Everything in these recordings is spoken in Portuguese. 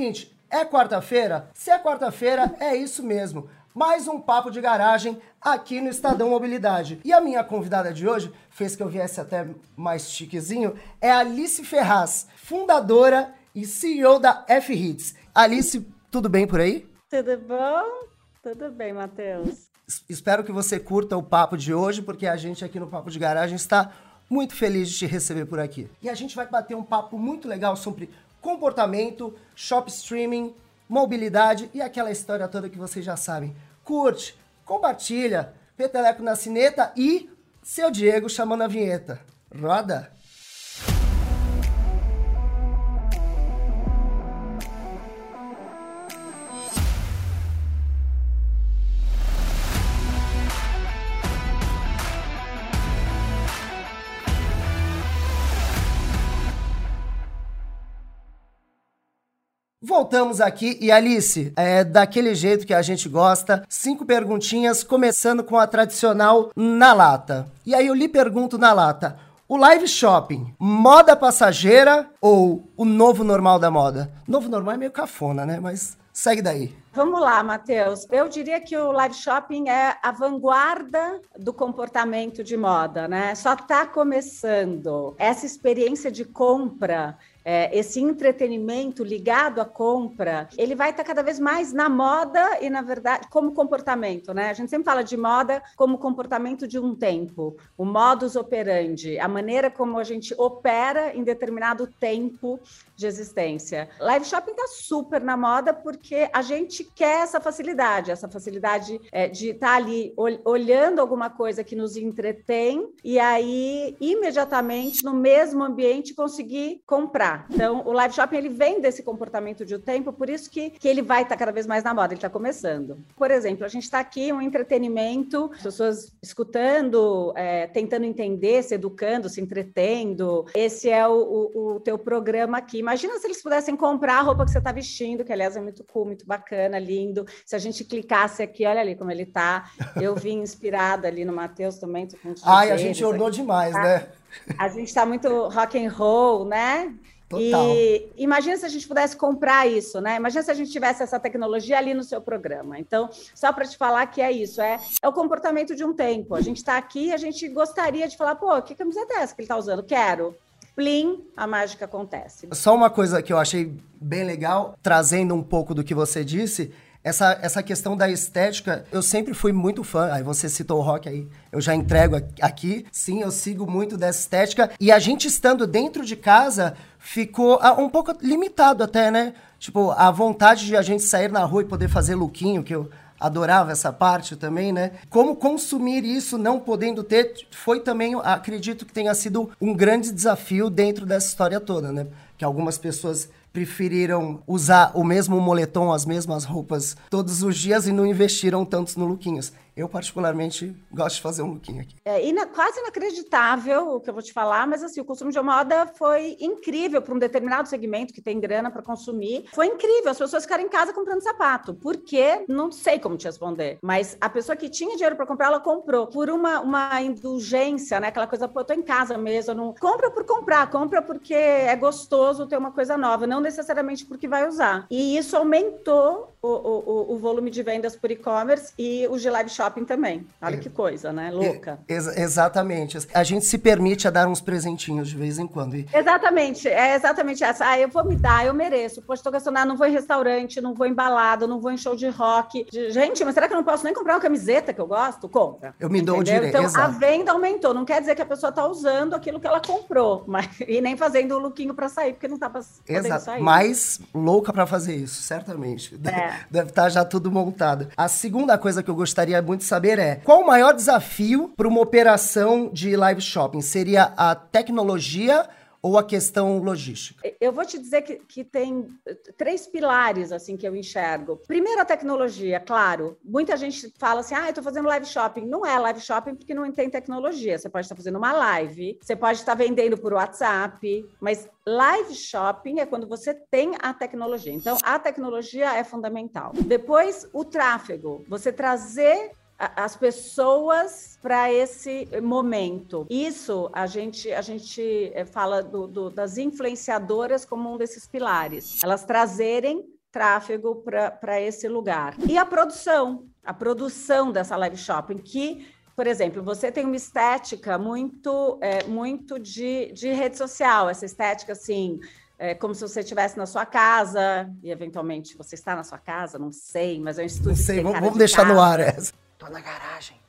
seguinte, é quarta-feira? Se é quarta-feira, é isso mesmo. Mais um papo de garagem aqui no Estadão Mobilidade. E a minha convidada de hoje, fez que eu viesse até mais chiquezinho, é Alice Ferraz, fundadora e CEO da F-Hits. Alice, tudo bem por aí? Tudo bom? Tudo bem, Matheus. Espero que você curta o papo de hoje, porque a gente aqui no Papo de Garagem está muito feliz de te receber por aqui. E a gente vai bater um papo muito legal sobre comportamento, shop streaming, mobilidade e aquela história toda que vocês já sabem. Curte, compartilha, peteleco na cineta e seu Diego chamando a vinheta. Roda! Voltamos aqui e Alice, é daquele jeito que a gente gosta, cinco perguntinhas, começando com a tradicional na lata. E aí eu lhe pergunto na lata: o live shopping, moda passageira ou o novo normal da moda? Novo normal é meio cafona, né? Mas segue daí. Vamos lá, Matheus. Eu diria que o live shopping é a vanguarda do comportamento de moda, né? Só está começando. Essa experiência de compra é, esse entretenimento ligado à compra, ele vai estar cada vez mais na moda e, na verdade, como comportamento, né? A gente sempre fala de moda como comportamento de um tempo, o modus operandi, a maneira como a gente opera em determinado tempo de existência. Live shopping está super na moda porque a gente quer essa facilidade, essa facilidade é, de estar tá ali ol olhando alguma coisa que nos entretém e aí imediatamente no mesmo ambiente conseguir comprar. Então, o live shopping ele vem desse comportamento de o um tempo, por isso que, que ele vai estar tá cada vez mais na moda, ele está começando. Por exemplo, a gente está aqui um entretenimento, pessoas escutando, é, tentando entender, se educando, se entretendo. Esse é o, o, o, teu programa aqui. Imagina se eles pudessem comprar a roupa que você está vestindo, que aliás é muito cool, muito bacana, lindo. Se a gente clicasse aqui, olha ali como ele está. Eu vim inspirada ali no Matheus também. Ai, a gente ornou demais, tá? né? A gente está muito rock and roll, né? Total. E imagina se a gente pudesse comprar isso, né? Imagina se a gente tivesse essa tecnologia ali no seu programa. Então, só para te falar que é isso, é, é o comportamento de um tempo. A gente está aqui, a gente gostaria de falar, pô, que camiseta é essa que ele está usando? Quero. Plim, a mágica acontece. Só uma coisa que eu achei bem legal, trazendo um pouco do que você disse, essa, essa questão da estética, eu sempre fui muito fã. Aí você citou o rock aí, eu já entrego aqui. Sim, eu sigo muito dessa estética. E a gente estando dentro de casa ficou ah, um pouco limitado até, né? Tipo, a vontade de a gente sair na rua e poder fazer lookinho, que eu adorava essa parte também, né? Como consumir isso não podendo ter, foi também, acredito que tenha sido um grande desafio dentro dessa história toda, né? Que algumas pessoas preferiram usar o mesmo moletom, as mesmas roupas todos os dias e não investiram tantos no lookinhos. Eu, particularmente, gosto de fazer um lookinho aqui. É ina quase inacreditável o que eu vou te falar, mas assim, o consumo de moda foi incrível para um determinado segmento que tem grana para consumir. Foi incrível, as pessoas ficaram em casa comprando sapato. Por quê? Não sei como te responder. Mas a pessoa que tinha dinheiro para comprar, ela comprou. Por uma, uma indulgência, né? Aquela coisa, pô, eu tô em casa mesmo. Não... Compra por comprar, compra porque é gostoso ter uma coisa nova, não necessariamente porque vai usar. E isso aumentou o, o, o volume de vendas por e-commerce e o de live shop shopping também. Olha é. que coisa, né? Louca. Ex exatamente. A gente se permite a dar uns presentinhos de vez em quando. E... Exatamente. É exatamente essa. Ah, eu vou me dar, eu mereço. Poxa, tô gastando, ah, não vou em restaurante, não vou em balada, não vou em show de rock. Gente, mas será que eu não posso nem comprar uma camiseta que eu gosto? Compra. Eu me dou o direito. Então, Exato. a venda aumentou. Não quer dizer que a pessoa tá usando aquilo que ela comprou, mas... e nem fazendo o lookinho para sair, porque não tá pra... Exato. sair. Mais louca para fazer isso, certamente. É. Deve estar tá já tudo montado. A segunda coisa que eu gostaria muito de saber é qual o maior desafio para uma operação de live shopping? Seria a tecnologia ou a questão logística? Eu vou te dizer que, que tem três pilares assim que eu enxergo. Primeiro, a tecnologia, claro. Muita gente fala assim: ah, eu estou fazendo live shopping. Não é live shopping porque não tem tecnologia. Você pode estar fazendo uma live, você pode estar vendendo por WhatsApp, mas live shopping é quando você tem a tecnologia. Então, a tecnologia é fundamental. Depois, o tráfego. Você trazer as pessoas para esse momento. Isso a gente a gente eh, fala do, do, das influenciadoras como um desses pilares. Elas trazerem tráfego para esse lugar. E a produção, a produção dessa live shopping, que por exemplo, você tem uma estética muito, é, muito de, de rede social, essa estética assim, é como se você estivesse na sua casa, e eventualmente você está na sua casa, não sei, mas é um estúdio. Não sei, vamos, vamos deixar casa. no ar essa. Tô na garagem.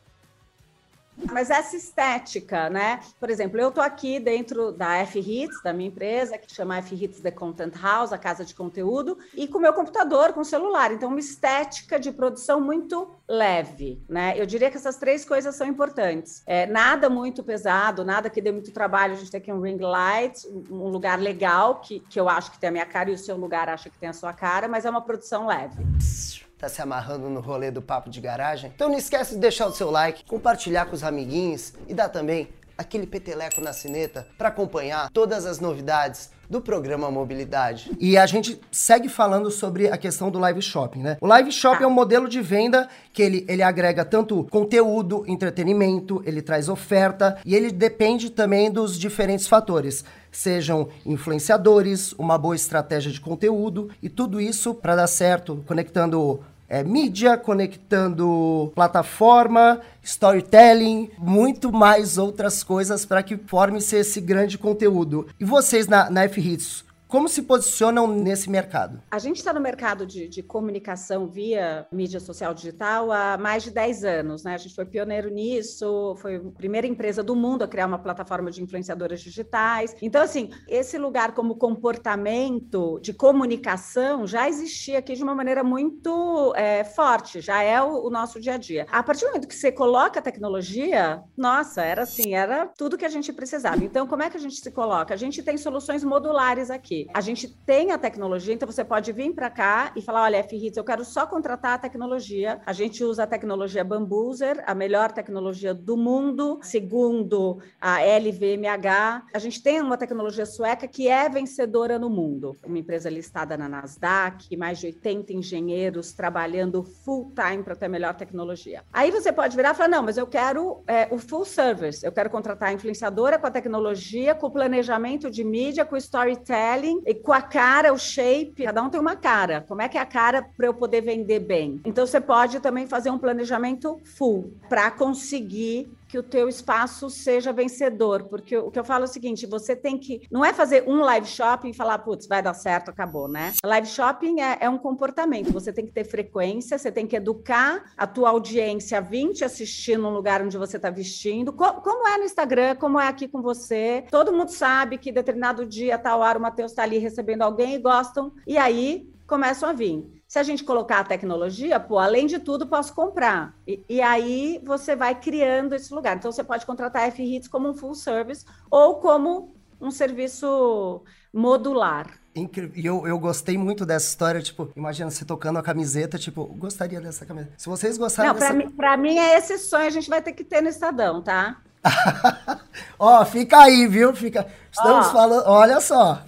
Mas essa estética, né? Por exemplo, eu estou aqui dentro da F-Hits, da minha empresa, que chama F-Hits The Content House, a casa de conteúdo, e com meu computador, com celular. Então, uma estética de produção muito leve, né? Eu diria que essas três coisas são importantes. É, nada muito pesado, nada que dê muito trabalho. A gente tem aqui um ring light, um lugar legal, que, que eu acho que tem a minha cara e o seu lugar acha que tem a sua cara, mas é uma produção leve tá se amarrando no rolê do papo de garagem? Então não esquece de deixar o seu like, compartilhar com os amiguinhos e dar também aquele peteleco na cineta para acompanhar todas as novidades do programa Mobilidade. E a gente segue falando sobre a questão do live shopping, né? O live shopping é um modelo de venda que ele, ele agrega tanto conteúdo, entretenimento, ele traz oferta e ele depende também dos diferentes fatores sejam influenciadores, uma boa estratégia de conteúdo e tudo isso para dar certo, conectando é, mídia, conectando plataforma, storytelling, muito mais outras coisas para que forme-se esse grande conteúdo. E vocês na, na F-Hits, como se posicionam nesse mercado? A gente está no mercado de, de, comunicação via mídia social digital há mais de 10 anos, né? A gente foi pioneiro nisso, foi a primeira empresa do mundo a criar uma plataforma de influenciadoras digitais. Então, assim, esse lugar como comportamento de comunicação já existia aqui de uma maneira muito é, forte, já é o, o nosso dia a dia. A partir do momento que você coloca a tecnologia, nossa, era assim, era tudo que a gente precisava. Então, como é que a gente se coloca? A gente tem soluções modulares aqui. A gente tem a tecnologia, então você pode vir para cá e falar: olha, F-Hits, eu quero só contratar a tecnologia. A gente usa a tecnologia Bambuser, a melhor tecnologia do mundo, segundo a LVMH. A gente tem uma tecnologia sueca que é vencedora no mundo. Uma empresa listada na Nasdaq, mais de 80 engenheiros trabalhando full time para ter a melhor tecnologia. Aí você pode virar e falar: não, mas eu quero é, o full service, eu quero contratar a influenciadora com a tecnologia, com o planejamento de mídia, com o storytelling e com a cara, o shape, cada um tem uma cara. Como é que é a cara para eu poder vender bem? Então você pode também fazer um planejamento full para conseguir que o teu espaço seja vencedor, porque o que eu falo é o seguinte, você tem que, não é fazer um live shopping e falar, putz, vai dar certo, acabou, né? Live shopping é, é, um comportamento, você tem que ter frequência, você tem que educar a tua audiência a vir te assistir num lugar onde você está vestindo, Co como é no Instagram, como é aqui com você, todo mundo sabe que determinado dia, tal hora, o Matheus está ali recebendo alguém e gostam, e aí começam a vir. Se a gente colocar a tecnologia, pô, além de tudo, posso comprar. E, e aí você vai criando esse lugar. Então, você pode contratar a F-Hits como um full service ou como um serviço modular. Incrível. E eu, eu gostei muito dessa história, tipo, imagina você tocando a camiseta, tipo, gostaria dessa camiseta. Se vocês gostaram Não, dessa... pra, mim, pra mim é esse sonho, a gente vai ter que ter no Estadão, tá? Ó, fica aí, viu? Fica... Estamos Ó. falando... Olha só,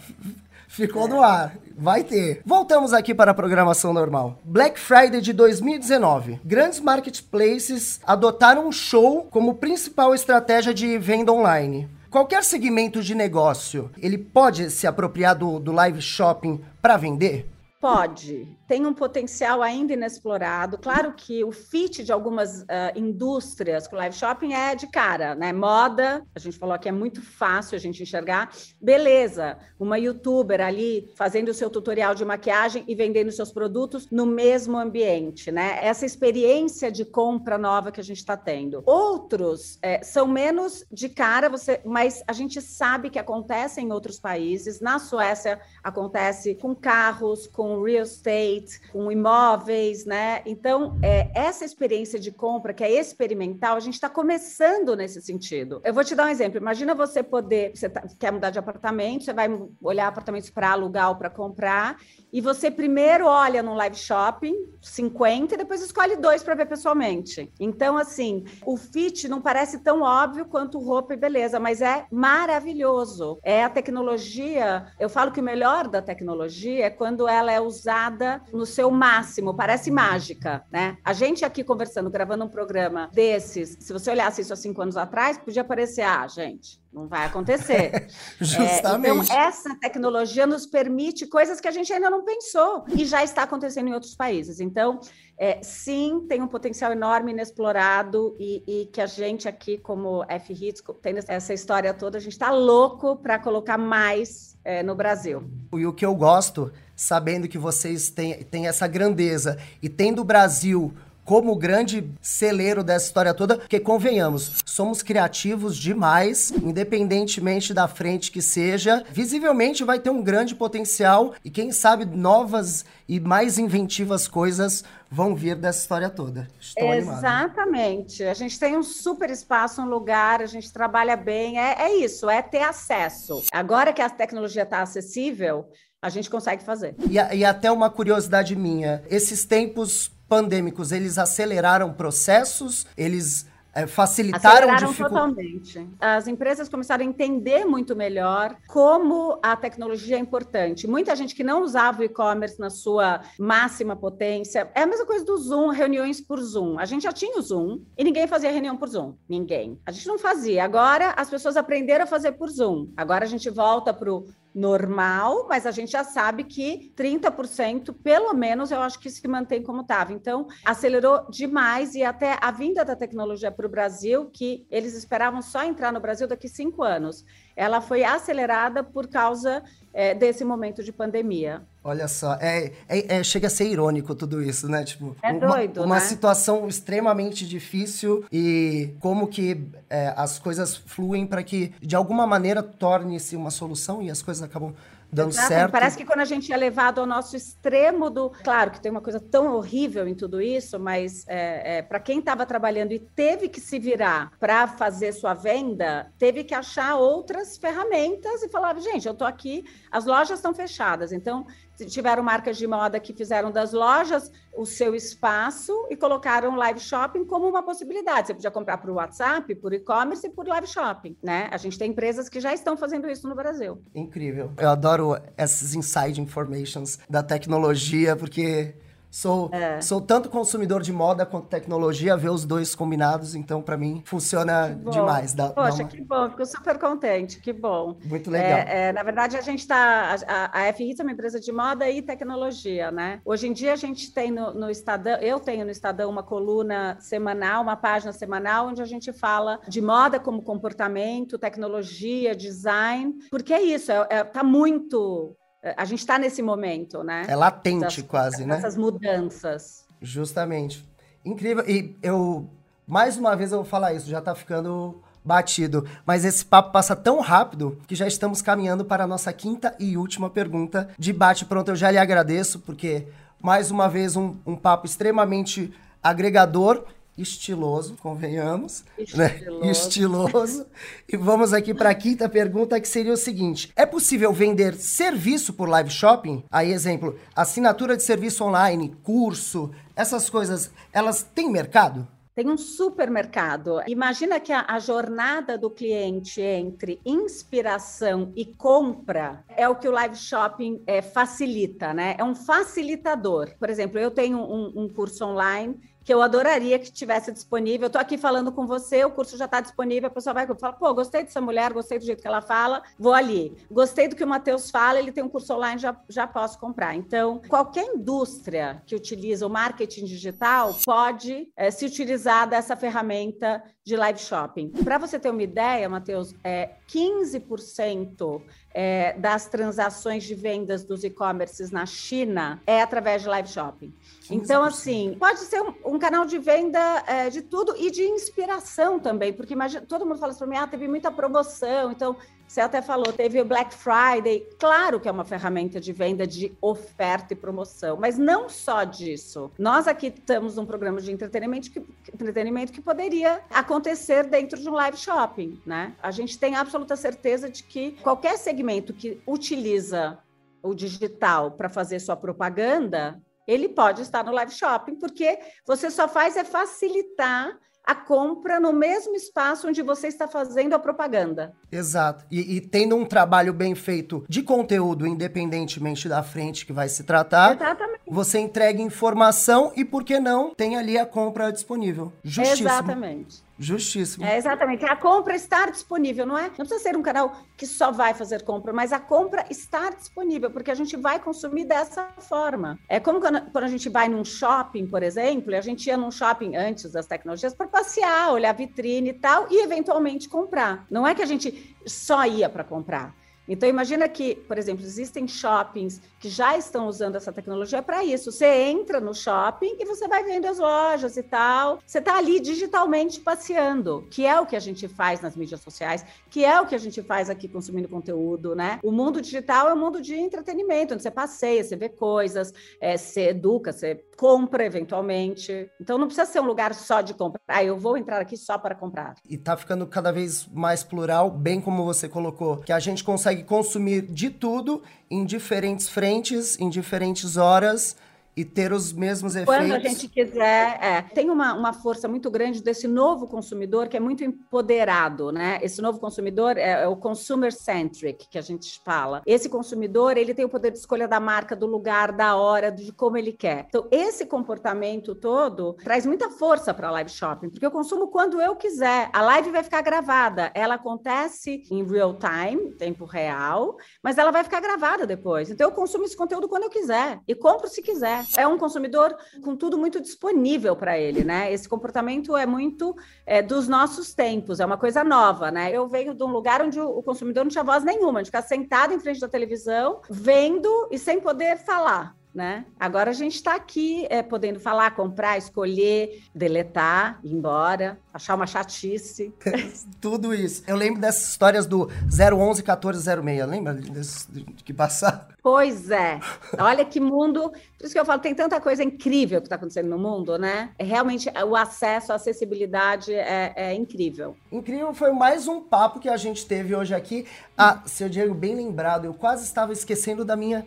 ficou é. no ar. Vai ter. Voltamos aqui para a programação normal. Black Friday de 2019. Grandes marketplaces adotaram um show como principal estratégia de venda online. Qualquer segmento de negócio, ele pode se apropriar do, do live shopping para vender? Pode, tem um potencial ainda inexplorado. Claro que o fit de algumas uh, indústrias com live shopping é de cara, né? Moda, a gente falou que é muito fácil a gente enxergar. Beleza, uma youtuber ali fazendo o seu tutorial de maquiagem e vendendo seus produtos no mesmo ambiente, né? Essa experiência de compra nova que a gente está tendo. Outros é, são menos de cara, você, mas a gente sabe que acontece em outros países. Na Suécia acontece com carros, com com real estate, com imóveis, né? Então, é, essa experiência de compra que é experimental, a gente está começando nesse sentido. Eu vou te dar um exemplo. Imagina você poder, você tá, quer mudar de apartamento, você vai olhar apartamentos para alugar ou para comprar, e você primeiro olha no live shopping 50 e depois escolhe dois para ver pessoalmente. Então, assim, o fit não parece tão óbvio quanto roupa e beleza, mas é maravilhoso. É a tecnologia. Eu falo que o melhor da tecnologia é quando ela é usada no seu máximo, parece mágica, né? A gente aqui conversando, gravando um programa desses, se você olhasse isso há cinco anos atrás, podia parecer, ah, gente, não vai acontecer. Justamente. É, então, essa tecnologia nos permite coisas que a gente ainda não pensou e já está acontecendo em outros países. Então, é, sim, tem um potencial enorme inexplorado e, e que a gente aqui, como F-Hits, tendo essa história toda, a gente está louco para colocar mais é, no Brasil. E o que eu gosto, sabendo que vocês têm, têm essa grandeza e tendo o Brasil como grande celeiro dessa história toda, porque convenhamos, somos criativos demais, independentemente da frente que seja, visivelmente vai ter um grande potencial e quem sabe novas e mais inventivas coisas vão vir dessa história toda. Estou Exatamente. A gente tem um super espaço, um lugar, a gente trabalha bem, é, é isso, é ter acesso. Agora que a tecnologia está acessível, a gente consegue fazer. E, e até uma curiosidade minha, esses tempos pandêmicos, eles aceleraram processos, eles é, facilitaram dificu... totalmente. As empresas começaram a entender muito melhor como a tecnologia é importante. Muita gente que não usava o e-commerce na sua máxima potência. É a mesma coisa do Zoom, reuniões por Zoom. A gente já tinha o Zoom e ninguém fazia reunião por Zoom. Ninguém. A gente não fazia. Agora as pessoas aprenderam a fazer por Zoom. Agora a gente volta para o normal, mas a gente já sabe que 30%, pelo menos, eu acho que se mantém como estava. Então, acelerou demais e até a vinda da tecnologia para o Brasil, que eles esperavam só entrar no Brasil daqui cinco anos, ela foi acelerada por causa é, desse momento de pandemia. Olha só, é, é, é, chega a ser irônico tudo isso, né? Tipo, é doido, uma, uma né? situação extremamente difícil e como que é, as coisas fluem para que, de alguma maneira, torne-se uma solução e as coisas acabam dando Exato. certo. Parece que quando a gente é levado ao nosso extremo do. Claro que tem uma coisa tão horrível em tudo isso, mas é, é, para quem estava trabalhando e teve que se virar para fazer sua venda, teve que achar outras ferramentas e falava: gente, eu estou aqui, as lojas estão fechadas, então tiveram marcas de moda que fizeram das lojas o seu espaço e colocaram live shopping como uma possibilidade. Você podia comprar por WhatsApp, por e-commerce e por live shopping, né? A gente tem empresas que já estão fazendo isso no Brasil. Incrível. Eu adoro essas inside informations da tecnologia, porque Sou, é. sou tanto consumidor de moda quanto tecnologia, ver os dois combinados, então para mim funciona demais. Dá, Poxa, dá uma... que bom, fico super contente, que bom. Muito legal. É, é, na verdade, a gente está. A, a FRIS é uma empresa de moda e tecnologia, né? Hoje em dia a gente tem no, no Estadão, eu tenho no Estadão uma coluna semanal, uma página semanal, onde a gente fala de moda como comportamento, tecnologia, design, porque é isso, é, é tá muito a gente está nesse momento, né? É latente das, quase, né? Essas mudanças. Justamente. Incrível. E eu, mais uma vez, eu vou falar isso, já está ficando batido. Mas esse papo passa tão rápido que já estamos caminhando para a nossa quinta e última pergunta de bate pronto. Eu já lhe agradeço, porque mais uma vez um, um papo extremamente agregador estiloso, convenhamos, estiloso. né? Estiloso. e vamos aqui para a quinta pergunta, que seria o seguinte: é possível vender serviço por live shopping? Aí, exemplo, assinatura de serviço online, curso, essas coisas, elas têm mercado? Tem um supermercado. Imagina que a, a, jornada do cliente entre inspiração e compra é o que o live shopping é, facilita, né? É um facilitador. Por exemplo, eu tenho um, um curso online que eu adoraria que tivesse disponível. Estou aqui falando com você, o curso já está disponível, a pessoa vai falar, pô, gostei dessa mulher, gostei do jeito que ela fala, vou ali. Gostei do que o Matheus fala, ele tem um curso online, já, já posso comprar. Então, qualquer indústria que utiliza o marketing digital pode é, se utilizar dessa ferramenta de live shopping. Para você ter uma ideia, Matheus, é 15% é, das transações de vendas dos e-commerces na China é através de live shopping. Então, assim, pode ser um, um canal de venda é, de tudo e de inspiração também, porque imagina, todo mundo fala assim para mim, ah, teve muita promoção, então você até falou, teve o Black Friday. Claro que é uma ferramenta de venda de oferta e promoção, mas não só disso. Nós aqui estamos num programa de entretenimento que, entretenimento que poderia acontecer dentro de um live shopping, né? A gente tem absoluta certeza de que qualquer segmento que utiliza o digital para fazer sua propaganda ele pode estar no live shopping, porque você só faz é facilitar a compra no mesmo espaço onde você está fazendo a propaganda. Exato. E, e, tendo um trabalho bem feito de conteúdo, independentemente da frente que vai se tratar, Exatamente. você entrega informação e, por que não, tem ali a compra disponível. Justíssimo. Exatamente. Justíssimo. É, exatamente. A compra estar disponível, não é? Não precisa ser um canal que só vai fazer compra, mas a compra estar disponível, porque a gente vai consumir dessa forma. É como quando, quando a gente vai num shopping, por exemplo, e a gente ia num shopping antes das tecnologias para passear, olhar vitrine e tal, e eventualmente comprar. Não é que a gente só ia para comprar. Então, imagina que, por exemplo, existem shoppings que já estão usando essa tecnologia para isso. Você entra no shopping e você vai vendo as lojas e tal. Você está ali digitalmente passeando, que é o que a gente faz nas mídias sociais, que é o que a gente faz aqui consumindo conteúdo, né? O mundo digital é um mundo de entretenimento, onde você passeia, você vê coisas, é, você educa, você compra eventualmente. Então, não precisa ser um lugar só de compra. Ah, eu vou entrar aqui só para comprar. E tá ficando cada vez mais plural, bem como você colocou, que a gente consegue consegue consumir de tudo em diferentes frentes, em diferentes horas e ter os mesmos efeitos. Quando a gente quiser. É. Tem uma, uma força muito grande desse novo consumidor que é muito empoderado, né? Esse novo consumidor é, é, o consumer centric que a gente fala. Esse consumidor ele tem o poder de escolha da marca, do lugar, da hora, de como ele quer. Então esse comportamento todo traz muita força para a live shopping, porque eu consumo quando eu quiser. A live vai ficar gravada, ela acontece em real time, tempo real, mas ela vai ficar gravada depois. Então eu consumo esse conteúdo quando eu quiser e compro se quiser é um consumidor com tudo muito disponível para ele, né? Esse comportamento é muito é, dos nossos tempos, é uma coisa nova, né? Eu venho de um lugar onde o consumidor não tinha voz nenhuma, de ficar sentado em frente da televisão, vendo e sem poder falar né? Agora a gente está aqui é, podendo falar, comprar, escolher, deletar, ir embora, achar uma chatice. Tudo isso. Eu lembro dessas histórias do 011 1406, lembra desse, que passaram? Pois é. Olha que mundo. Por isso que eu falo, tem tanta coisa incrível que está acontecendo no mundo, né? É, realmente o acesso, a acessibilidade é, é, incrível. Incrível, foi mais um papo que a gente teve hoje aqui. Ah, seu Diego, bem lembrado, eu quase estava esquecendo da minha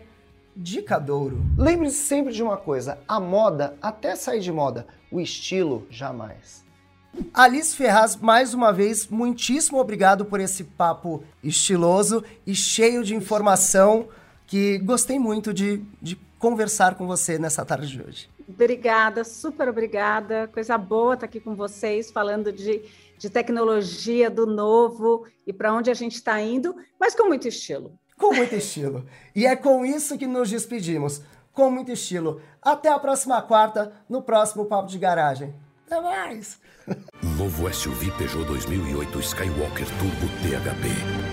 Dica Douro. Lembre-se sempre de uma coisa: a moda, até sair de moda, o estilo jamais. Alice Ferraz, mais uma vez, muitíssimo obrigado por esse papo estiloso e cheio de informação que gostei muito de, de conversar com você nessa tarde de hoje. Obrigada, super obrigada. Coisa boa estar aqui com vocês, falando de, de tecnologia, do novo e para onde a gente está indo, mas com muito estilo com muito estilo. E é com isso que nos despedimos. Com muito estilo. Até a próxima quarta, no próximo Papo de Garagem. Até mais! Novo SUV Peugeot 2008 Skywalker Turbo THP